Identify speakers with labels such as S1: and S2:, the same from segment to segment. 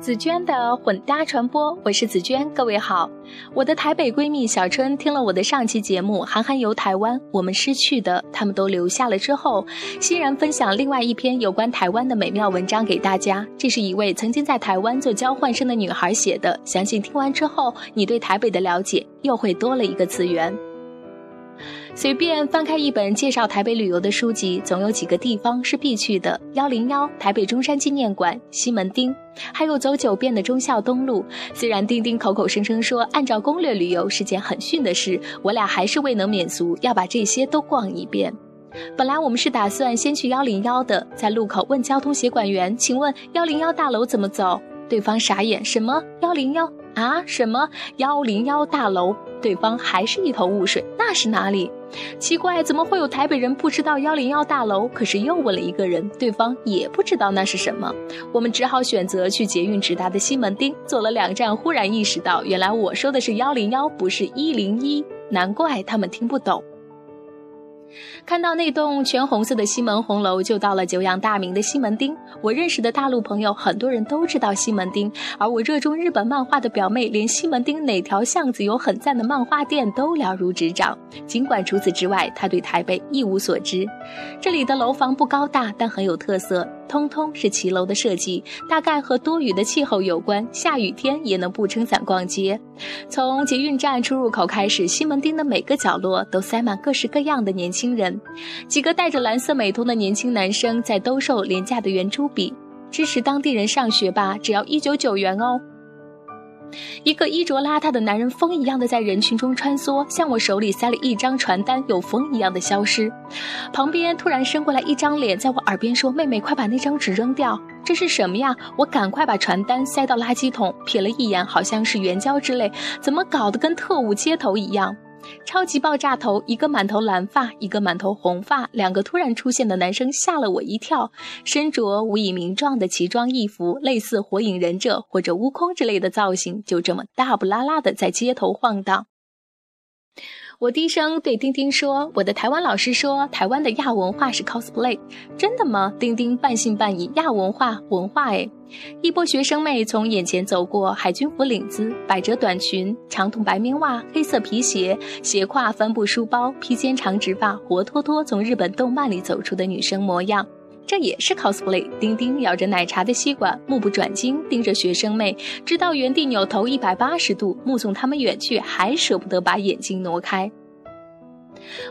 S1: 紫娟的混搭传播，我是紫娟，各位好。我的台北闺蜜小春听了我的上期节目《韩寒游台湾》，我们失去的，他们都留下了之后，欣然分享另外一篇有关台湾的美妙文章给大家。这是一位曾经在台湾做交换生的女孩写的，相信听完之后，你对台北的了解又会多了一个资源。随便翻开一本介绍台北旅游的书籍，总有几个地方是必去的：幺零幺、台北中山纪念馆、西门町，还有走九遍的忠孝东路。虽然丁丁口口声声说按照攻略旅游是件很逊的事，我俩还是未能免俗，要把这些都逛一遍。本来我们是打算先去幺零幺的，在路口问交通协管员：“请问幺零幺大楼怎么走？”对方傻眼：“什么幺零幺啊？什么幺零幺大楼？”对方还是一头雾水，那是哪里？奇怪，怎么会有台北人不知道幺零幺大楼？可是又问了一个人，对方也不知道那是什么。我们只好选择去捷运直达的西门町，走了两站，忽然意识到，原来我说的是幺零幺，不是一零一，难怪他们听不懂。看到那栋全红色的西门红楼，就到了久仰大名的西门町。我认识的大陆朋友，很多人都知道西门町，而我热衷日本漫画的表妹，连西门町哪条巷子有很赞的漫画店都了如指掌。尽管除此之外，她对台北一无所知。这里的楼房不高大，但很有特色。通通是骑楼的设计，大概和多雨的气候有关。下雨天也能不撑伞逛街。从捷运站出入口开始，西门町的每个角落都塞满各式各样的年 轻人。几个戴着蓝色美瞳的年轻男生在兜售廉价的圆珠笔，支持当地人上学吧，只要一九九元哦。一个衣着邋遢的男人风一样的在人群中穿梭，向我手里塞了一张传单，又风一样的消失。旁边突然伸过来一张脸，在我耳边说：“妹妹，快把那张纸扔掉，这是什么呀？”我赶快把传单塞到垃圾桶，瞥了一眼，好像是援交之类，怎么搞得跟特务接头一样？超级爆炸头，一个满头蓝发，一个满头红发，两个突然出现的男生吓了我一跳，身着无以名状的奇装异服，类似火影忍者或者悟空之类的造型，就这么大不拉拉的在街头晃荡。我低声对丁丁说：“我的台湾老师说，台湾的亚文化是 cosplay，真的吗？”丁丁半信半疑：“亚文化，文化诶。”一波学生妹从眼前走过，海军服领子，百褶短裙，长筒白棉袜，黑色皮鞋，斜挎帆布书包，披肩长直发，活脱脱从日本动漫里走出的女生模样。这也是 cosplay。丁丁咬着奶茶的吸管，目不转睛盯着学生妹，直到原地扭头一百八十度目送他们远去，还舍不得把眼睛挪开。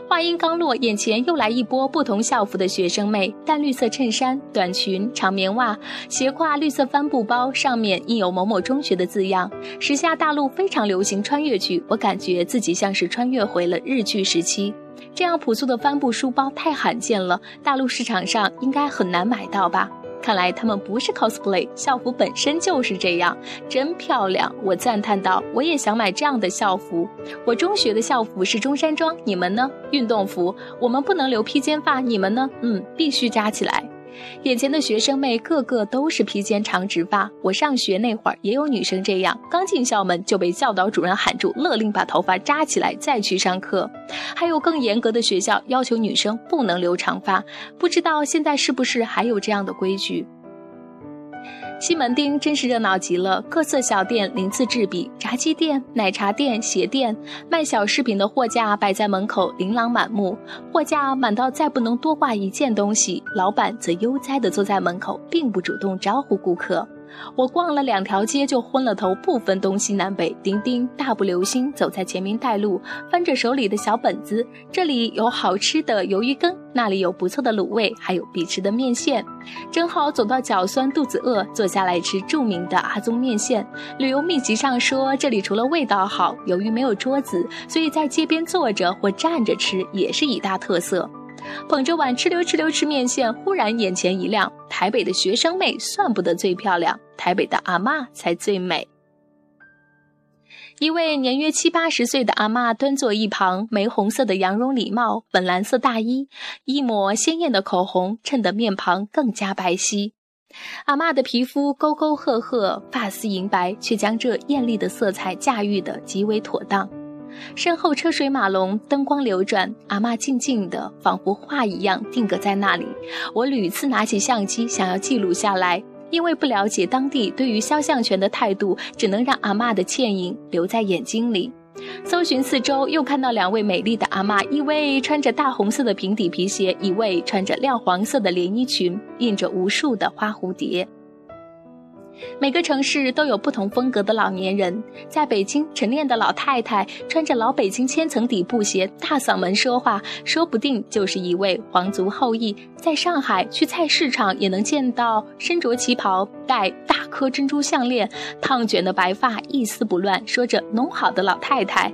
S1: 话音刚落，眼前又来一波不同校服的学生妹：淡绿色衬衫、短裙、长棉袜，斜挎绿色帆布包，上面印有某某中学的字样。时下大陆非常流行穿越剧，我感觉自己像是穿越回了日剧时期。这样朴素的帆布书包太罕见了，大陆市场上应该很难买到吧？看来他们不是 cosplay，校服本身就是这样，真漂亮！我赞叹道：“我也想买这样的校服。我中学的校服是中山装，你们呢？运动服，我们不能留披肩发，你们呢？嗯，必须扎起来。”眼前的学生妹个个都是披肩长直发，我上学那会儿也有女生这样，刚进校门就被教导主任喊住，勒令把头发扎起来再去上课。还有更严格的学校要求女生不能留长发，不知道现在是不是还有这样的规矩。西门町真是热闹极了，各色小店鳞次栉比，炸鸡店、奶茶店、鞋店，卖小饰品的货架摆在门口，琳琅满目。货架满到再不能多挂一件东西，老板则悠哉的坐在门口，并不主动招呼顾客。我逛了两条街就昏了头，不分东西南北。丁丁大步流星走在前面带路，翻着手里的小本子。这里有好吃的鱿鱼羹，那里有不错的卤味，还有必吃的面线。正好走到脚酸肚子饿，坐下来吃著名的阿宗面线。旅游秘籍上说，这里除了味道好，由于没有桌子，所以在街边坐着或站着吃也是一大特色。捧着碗吃溜吃溜吃面线，忽然眼前一亮。台北的学生妹算不得最漂亮，台北的阿妈才最美。一位年约七八十岁的阿妈端坐一旁，玫红色的羊绒礼帽，粉蓝色大衣，一抹鲜艳的口红，衬得面庞更加白皙。阿妈的皮肤沟沟壑壑，发丝银白，却将这艳丽的色彩驾驭得极为妥当。身后车水马龙，灯光流转，阿妈静静的，仿佛画一样定格在那里。我屡次拿起相机，想要记录下来。因为不了解当地对于肖像权的态度，只能让阿嬷的倩影留在眼睛里。搜寻四周，又看到两位美丽的阿嬷，一位穿着大红色的平底皮鞋，一位穿着亮黄色的连衣裙，印着无数的花蝴蝶。每个城市都有不同风格的老年人。在北京，晨练的老太太穿着老北京千层底布鞋，大嗓门说话，说不定就是一位皇族后裔。在上海，去菜市场也能见到身着旗袍、戴大颗珍珠项链、烫卷的白发、一丝不乱、说着“弄好”的老太太。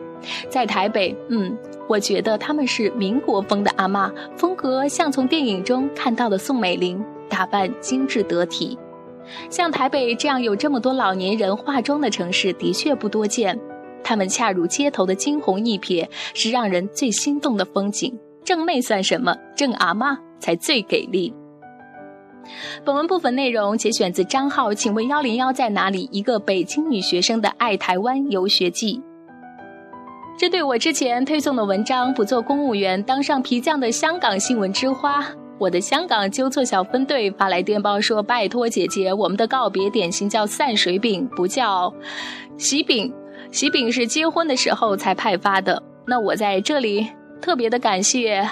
S1: 在台北，嗯，我觉得他们是民国风的阿妈，风格像从电影中看到的宋美龄，打扮精致得体。像台北这样有这么多老年人化妆的城市，的确不多见。他们恰如街头的惊鸿一瞥，是让人最心动的风景。正妹算什么？正阿妈才最给力。本文部分内容节选自张浩，请问幺零幺在哪里？一个北京女学生的爱台湾游学记。针对我之前推送的文章，不做公务员，当上皮匠的香港新闻之花。我的香港纠错小分队发来电报说：“拜托姐姐，我们的告别点心叫散水饼，不叫喜饼。喜饼是结婚的时候才派发的。那我在这里特别的感谢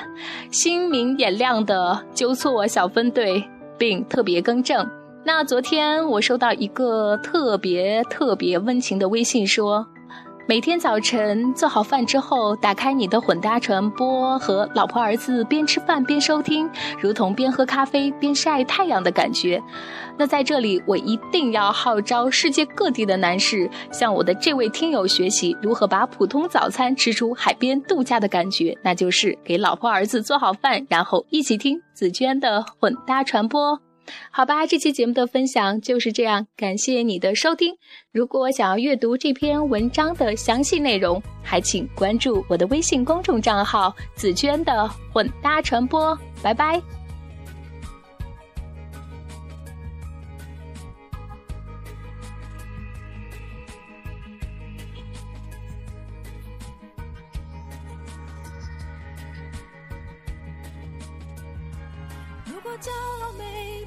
S1: 心明眼亮的纠错小分队，并特别更正。那昨天我收到一个特别特别温情的微信说。”每天早晨做好饭之后，打开你的混搭传播，和老婆儿子边吃饭边收听，如同边喝咖啡边晒太阳的感觉。那在这里，我一定要号召世界各地的男士，向我的这位听友学习如何把普通早餐吃出海边度假的感觉，那就是给老婆儿子做好饭，然后一起听紫娟的混搭传播。好吧，这期节目的分享就是这样，感谢你的收听。如果想要阅读这篇文章的详细内容，还请关注我的微信公众账号“紫娟的混搭传播”。拜拜。
S2: 如果骄傲没